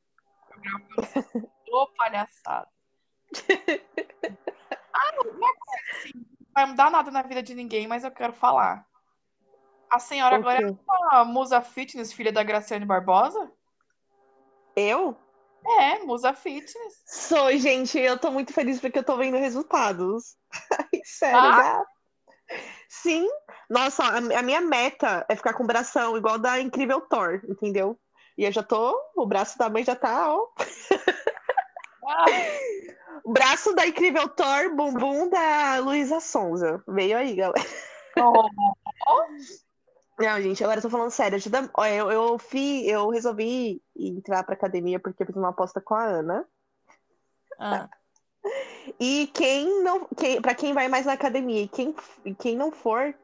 Eu gravo Ô, palhaçada. Ah, uma coisa assim, não vai mudar nada na vida de ninguém, mas eu quero falar. A senhora O agora é uma musa fitness, filha da Graciane Barbosa? Eu? É, musa fitness. Sou, gente, eu tô muito feliz porque eu tô vendo resultados. Sério, Ah? gata. Sim. Nossa, a, minha meta é ficar com o bração igual da Incrível Thor, entendeu? E eu já tô, o braço da mãe já tá, ó. Ah, braço da Incrível Thor, bumbum da Luísa Sonza. Veio aí, galera. oh, Não, gente, agora eu tô falando sério. ajuda- Eu, eu, eu resolvi entrar pra academia porque eu fiz uma aposta com a Ana. ah. E quem não, quem, para quem vai mais na academia e quem, quem não for,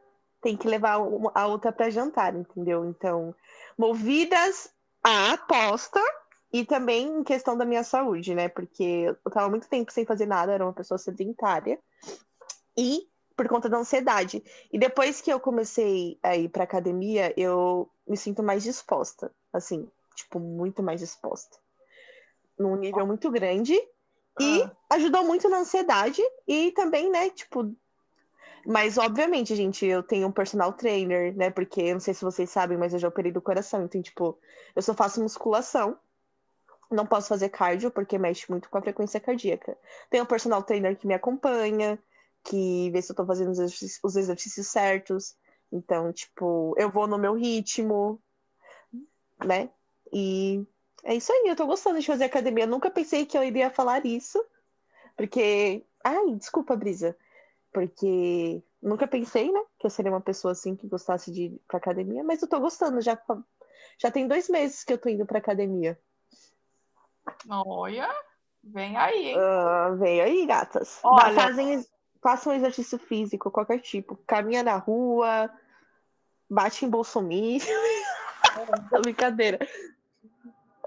tem que levar a outra para jantar, entendeu? Então, movidas à aposta e também em questão da minha saúde, né? Porque eu tava muito tempo sem fazer nada, era uma pessoa sedentária. E por conta da ansiedade. E depois que eu comecei a ir pra academia, eu me sinto mais disposta, assim, tipo, muito mais disposta. Num nível muito grande. E Ah. ajudou muito na ansiedade e também, né, tipo. Mas, obviamente, gente, eu tenho um personal trainer, né? Porque eu não sei se vocês sabem, mas eu já operei do coração. Então, tipo, eu só faço musculação. Não posso fazer cardio, porque mexe muito com a frequência cardíaca. Tenho um personal trainer que me acompanha, que vê se eu tô fazendo os exercícios, os exercícios certos. Então, tipo, eu vou no meu ritmo, né? E é isso aí, eu tô gostando de fazer academia. Eu nunca pensei que eu iria falar isso, porque. Ai, desculpa, Brisa. Porque nunca pensei, né, que eu seria uma pessoa assim que gostasse de ir pra academia, mas eu tô gostando, já, já tem dois meses que eu tô indo pra academia. Olha, vem aí, hein? Ah, veio aí, gatas. Olha- Fazem, façam exercício físico, qualquer tipo. Caminha na rua, bate em Bolsonaro. Brincadeira.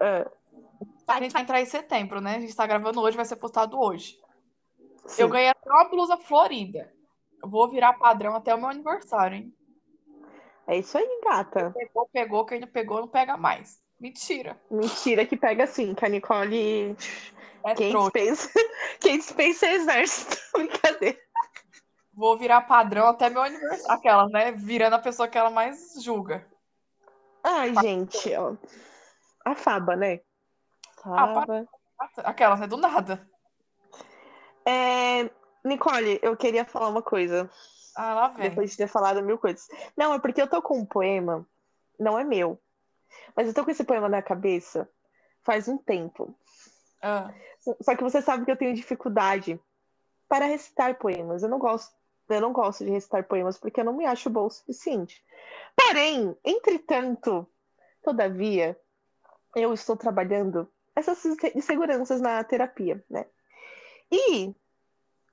Ah, A gente vai entrar em setembro, né? A gente tá gravando hoje, vai ser postado hoje. sim. Eu ganhei até uma blusa florida. Eu vou virar padrão até o meu aniversário, hein? É isso aí, gata. Pegou, pegou, quem não pegou não pega mais. Mentira. Mentira que pega assim, que a Nicole. É Quem trouxa. dispensa, quem dispensa é exército. Brincadeira. Vou virar padrão até meu aniversário. Aquelas, né? Virando a pessoa que ela mais julga. Ai, gente, ó. A Faba, né? Ah, Faba. Aquelas, né? Do nada. É, Nicole, eu queria falar uma coisa. Ah, lá vem. Depois de ter falado mil coisas. Não, é porque eu tô com um poema, não é meu. Mas eu tô com esse poema na cabeça faz um tempo. Ah, Só que você sabe que eu tenho dificuldade para recitar poemas. Eu não gosto, eu não gosto de recitar poemas porque eu não me acho boa o suficiente. Porém, entretanto, todavia, eu estou trabalhando essas inseguranças na terapia, né? E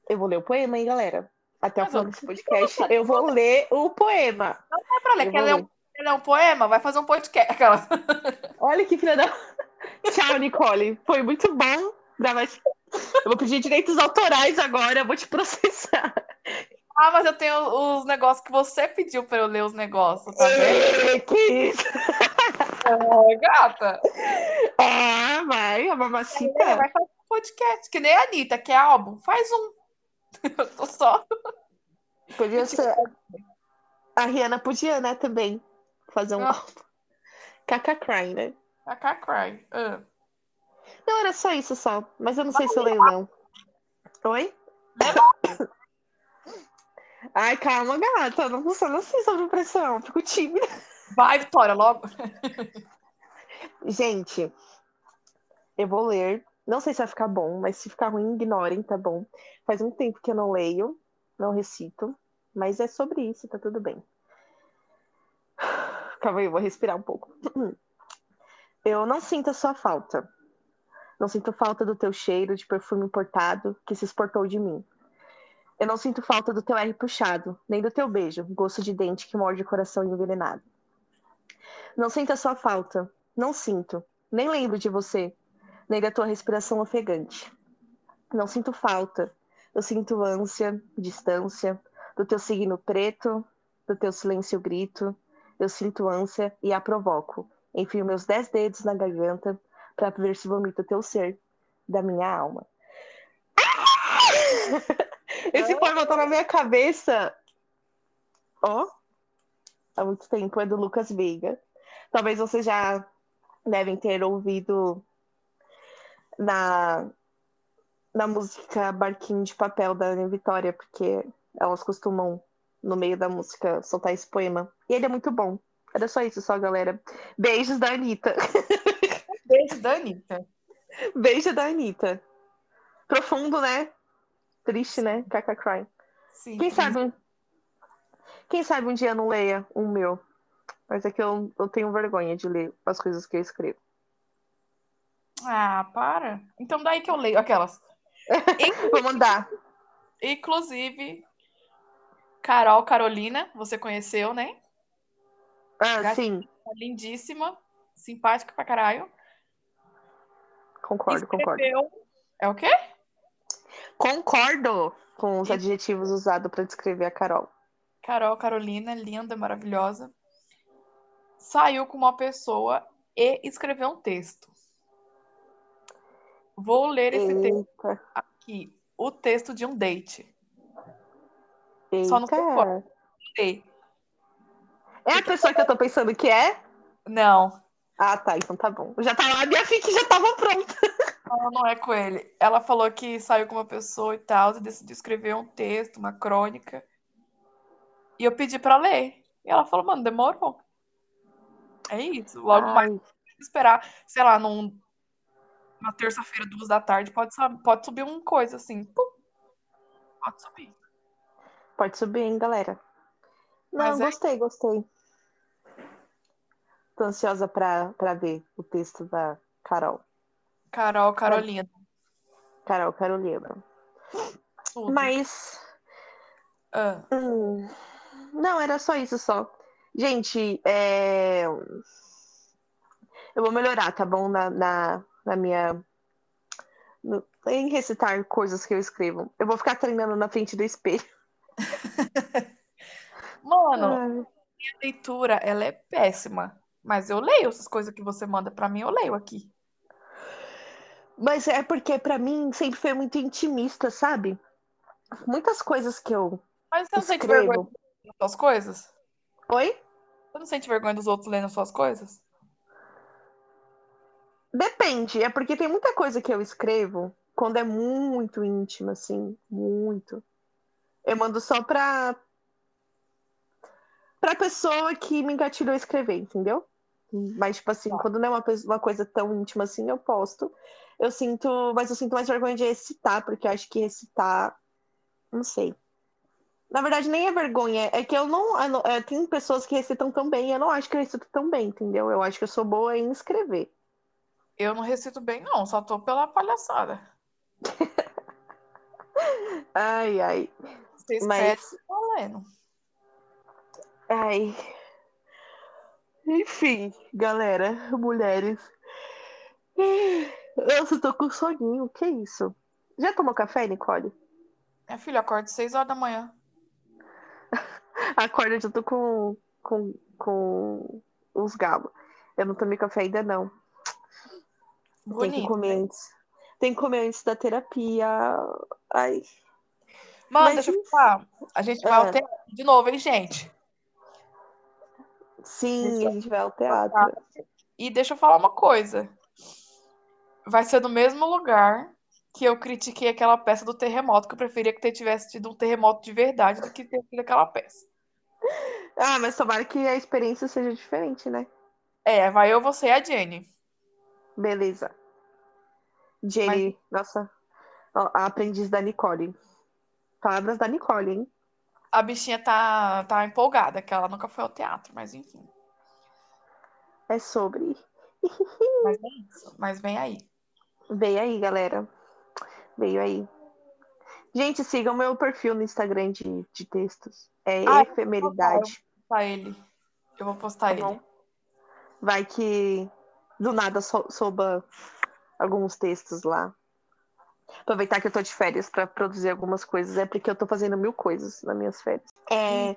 eu vou ler o poema, hein, galera? Até o final desse podcast, eu vou ler o poema. é pra ler. Eu Quer ler, um, quer ler um poema? Vai fazer um podcast. Aquela. Olha que filha da. Tchau, Nicole. Foi muito bom gravar. Eu vou pedir direitos autorais agora, eu vou te processar. Ah, mas eu tenho os negócios que você pediu pra eu ler os negócios, tá vendo? que isso? Ai, gata. Ah, vai, a É, mamacita. vai fazer um podcast. Que nem a Anitta, que é álbum. Faz um. Eu tô só. Podia ser. A Rihanna podia, né, também. Fazer um Ah. álbum. Caca Cry, né? A Cry. Ah. Não, era só isso só. Mas eu não sei se eu leio, não. Oi? Ai, calma, gata. Não funciona assim sob pressão. Fico tímida. Vai, Vitória, logo. Gente, eu vou ler. Não sei se vai ficar bom, mas se ficar ruim, ignorem, tá bom? Faz muito tempo que eu não leio, não recito, mas é sobre isso, tá tudo bem. Calma aí, eu vou respirar um pouco. Eu não sinto a sua falta. Não sinto falta do teu cheiro de perfume importado que se exportou de mim. Eu não sinto falta do teu R puxado, nem do teu beijo, gosto de dente que morde o coração envenenado. Não sinto a sua falta, não sinto, nem lembro de você, nem da tua respiração ofegante. Não sinto falta, eu sinto ânsia, distância, do teu signo preto, do teu silêncio grito, eu sinto ânsia e a provoco. Enfio meus dez dedos na garganta para ver se vomita teu ser da minha alma. Esse poema tá na minha cabeça. Ó, oh, há muito tempo é do Lucas Veiga. Talvez vocês já devem ter ouvido na, na música Barquinho de Papel da Ana Vitória, porque elas costumam, no meio da música, soltar esse poema. E ele é muito bom. Era só isso, só, galera. Beijos da Anitta. Beijo da Anitta. Beijo da Anitta. Profundo, né? Triste, né? Caca cry. Sim, quem sabe quem sabe um dia não leia um meu. Mas é que eu, eu tenho vergonha de ler as coisas que eu escrevo. Ah, para. Então daí que eu leio aquelas. Vou mandar. Inclusive, Carol Carolina, você conheceu, né? Ah, sim. Lindíssima, simpática pra caralho. Concordo, Escreveu... concordo. É o quê? Concordo com os adjetivos usados para descrever a Carol. Carol, Carolina, linda, maravilhosa. Saiu com uma pessoa e escreveu um texto. Vou ler esse Eita. texto aqui. O texto de um date. Eita. Só não sei É a pessoa que eu tô pensando que é? Não. Ah, tá. Então tá bom. Já tá lá, minha ficha já tava pronta. Não, não é com ele. Ela falou que saiu com uma pessoa e tal, e decidiu escrever um texto, uma crônica. E eu pedi pra ler. E ela falou, mano, demorou. É isso. Logo Ai. mais esperar, sei lá, num, uma terça-feira, duas da tarde, pode, pode subir uma coisa assim. Pum. Pode subir. Pode subir, hein, galera. Não, Mas é gostei, é... gostei. Tô ansiosa pra, pra ver o texto da Carol. Carol Carolina. Carol Carolina. Tudo. Mas. Ah. Hum, não, era só isso só. Gente, é... eu vou melhorar, tá bom? Na, na, na minha. No... em recitar coisas que eu escrevo. Eu vou ficar treinando na frente do espelho. Mano, minha leitura, ela é péssima. Mas eu leio essas coisas que você manda para mim, eu leio aqui. Mas é porque para mim sempre foi muito intimista, sabe? Muitas coisas que eu. Mas você não escrevo... sente vergonha das suas coisas? Oi? Você não sente vergonha dos outros lendo as suas coisas? Depende, é porque tem muita coisa que eu escrevo quando é muito íntima, assim, muito. Eu mando só pra. pra pessoa que me engatilhou a escrever, entendeu? Mas, tipo assim, tá. quando não é uma, uma coisa tão íntima assim, eu posto. Eu sinto, mas eu sinto mais vergonha de recitar, porque eu acho que recitar, não sei. Na verdade, nem é vergonha, é que eu não. Eu não é, tem pessoas que recitam tão bem, eu não acho que eu recito tão bem, entendeu? Eu acho que eu sou boa em escrever. Eu não recito bem, não, só tô pela palhaçada. ai, ai. Você escreve mas... lendo. Ai. Enfim, galera, mulheres. Eu tô com soninho, que isso? Já tomou café, Nicole? Minha filha, acorda às 6 horas da manhã. Acorda, eu tô com, com, com os galos. Eu não tomei café ainda, não. Bonito, Tem que comer né? antes. Tem que comer antes da terapia. Ai. Mano, Mas, deixa eu falar. A gente vai é. teatro de novo, hein, gente? Sim, a gente vai ao teatro. E deixa eu falar uma coisa. Vai ser no mesmo lugar que eu critiquei aquela peça do terremoto, que eu preferia que tivesse tido um terremoto de verdade do que ter tido aquela peça. Ah, mas tomara que a experiência seja diferente, né? É, vai eu, você e a Jenny. Beleza. Jenny, mas... nossa, a aprendiz da Nicole. Palavras da Nicole, hein? A bichinha tá, tá empolgada, que ela nunca foi ao teatro, mas enfim. É sobre. Mas é isso, mas vem aí. Veio aí, galera. Veio aí. Gente, sigam meu perfil no Instagram de, de textos. É Ah, efemeridade. Vou postar ele. Eu vou postar Tá ele. Vai que do nada so, soba alguns textos lá. Aproveitar que eu tô de férias pra produzir algumas coisas. É porque eu tô fazendo mil coisas nas minhas férias. É,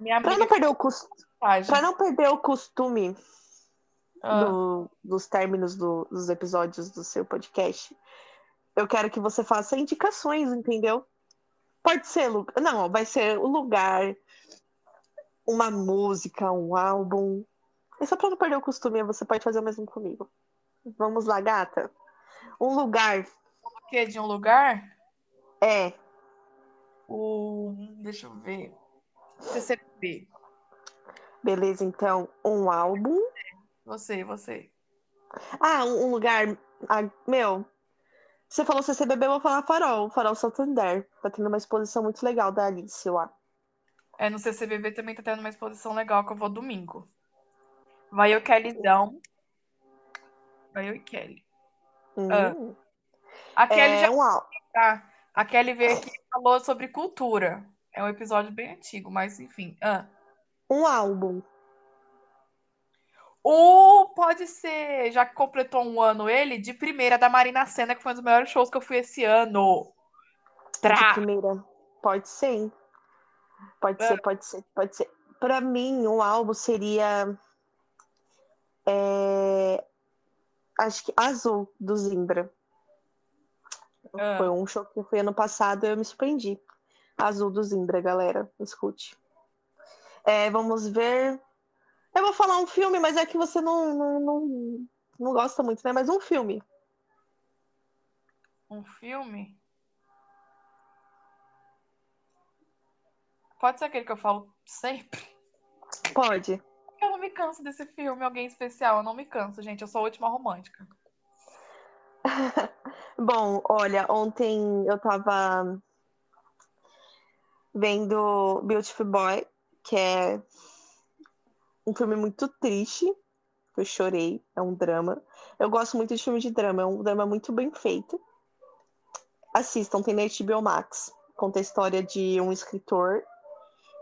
amiga não perder o Pra não perder o costume Ah, do- dos términos do- dos episódios do seu podcast, eu quero que você faça indicações, entendeu? Pode ser, não, vai ser o lugar, uma música, um álbum. É só pra não perder o costume, você pode fazer o mesmo comigo. Vamos lá, gata. Um lugar o quê? De um lugar? é O. Deixa eu ver. CCP. beleza, então, um álbum. Você, você. Ah, um, lugar. ah, meu, você falou CCBB, eu vou falar Farol, Farol Santander. Tá tendo uma exposição muito legal da Alice lá. É, no CCBB também tá tendo uma exposição legal que eu vou domingo. Vai eu, Kellydão. Vai eu e Kelly. Ah. A Kelly É já um tá. A Kelly veio aqui e falou sobre cultura. É um episódio bem antigo, mas enfim. Ah. Um álbum. Ou pode ser, já que completou um ano ele, de primeira da Marina Senna, que foi um dos melhores shows que eu fui esse ano. De Tra! primeira. Pode ser. hein? Pode É. ser, pode ser, pode ser. Pra mim, um álbum seria. é, Acho que Azul, do Zimbra. Ah. Foi um show que fui ano passado e eu me surpreendi. Azul do Zimbra, galera. Escute. É, vamos ver. Eu vou falar um filme, mas é que você não, não, não, não gosta muito, né? Mas um filme. Um filme? Pode ser aquele que eu falo sempre. Pode. Eu não me canso desse filme, alguém especial. Eu não me canso, gente. Eu sou a última romântica. Bom, olha, ontem eu tava vendo Beautiful Boy, que é um filme muito triste. Eu chorei, é um drama. Eu gosto muito de filme de drama, é um drama muito bem feito. Assistam, tem na HBO Max. Conta a história de um escritor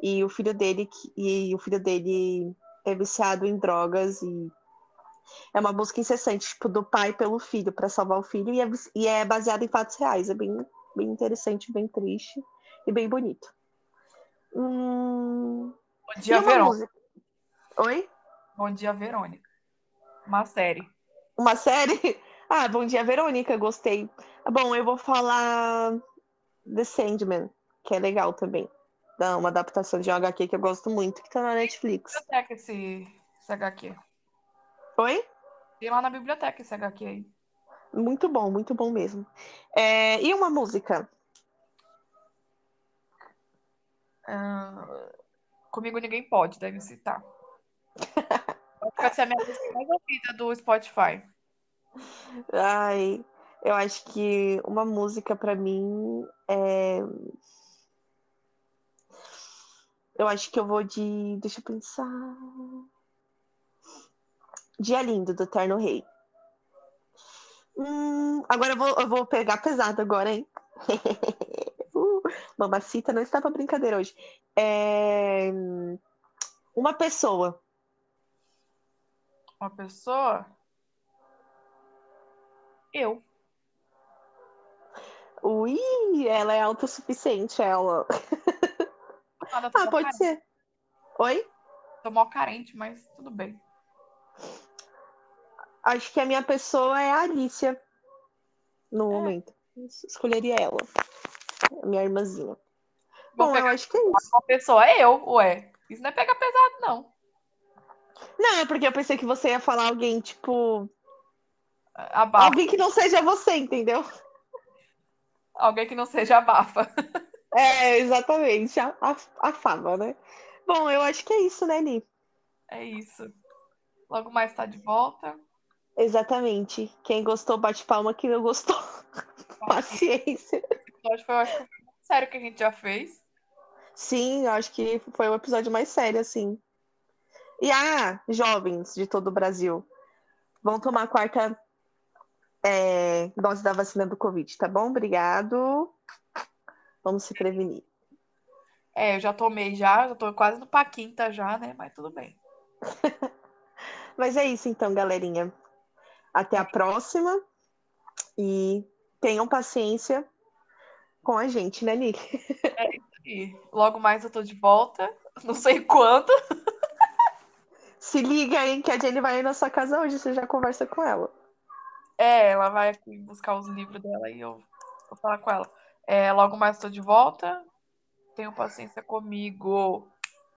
e o filho dele e o filho dele é viciado em drogas e é uma busca incessante, tipo, do pai pelo filho, para salvar o filho, e é, e é baseado em fatos reais. É bem, bem interessante, bem triste e bem bonito. Hum... Bom dia, Verônica. música? Oi? Bom dia, Verônica. Uma série. Uma série? Ah, Bom Dia, Verônica, gostei. Bom, eu vou falar The Sandman, que é legal também. Dá uma adaptação de um HQ que eu gosto muito, que tá na Netflix. Biblioteca esse, esse HQ. Oi? Tem lá na biblioteca esse HQ aí. Muito bom, muito bom mesmo. É, e uma música? Ah, comigo ninguém pode, deve citar. Vai ser a minha música mais ouvida do Spotify. Ai, eu acho que uma música pra mim é. Eu acho que eu vou de. Deixa eu pensar. Dia Lindo, do Terno Rei. Hum, agora eu vou, eu vou pegar pesado agora, hein? uh, mamacita não está pra brincadeira hoje. É, Uma pessoa. Uma pessoa. Eu. Ui, ela é autossuficiente, ela. Ah, mó pode carente. ser. Oi? Tô mó carente, mas tudo bem. Acho que a minha pessoa é a Alicia. No É. momento. Escolheria ela. A minha irmãzinha. Vou Bom, eu acho que é isso. uma pessoa. Eu, ué. Isso não é pegar pesado, não. Não, é porque eu pensei que você ia falar alguém, tipo. Abafa. Alguém que não seja você, entendeu? Alguém que não seja abafa. É, exatamente. A, a, a fava, né? Bom, eu acho que é isso, né, Li? É isso. Logo mais tá de volta. Exatamente. Quem gostou, bate palma. Quem não gostou, paciência. Acho que foi o mais sério que a gente já fez. Sim, eu acho que foi o episódio mais sério, assim. E ah, jovens de todo o Brasil, vão tomar a quarta é, dose da vacina do Covid, tá bom? Obrigado. Vamos se prevenir. É, eu já tomei já, já tô quase no Paquinta já, né? Mas tudo bem. Mas é isso então, galerinha. Até a próxima. E tenham paciência com a gente, né, Nick? É isso aí. Logo mais eu tô de volta. Não sei quando. Se liga aí que a Jenny vai ir na sua casa hoje, você já conversa com ela. É, ela vai buscar os livros dela e eu vou falar com ela. É, logo mais estou de volta. Tenham paciência comigo.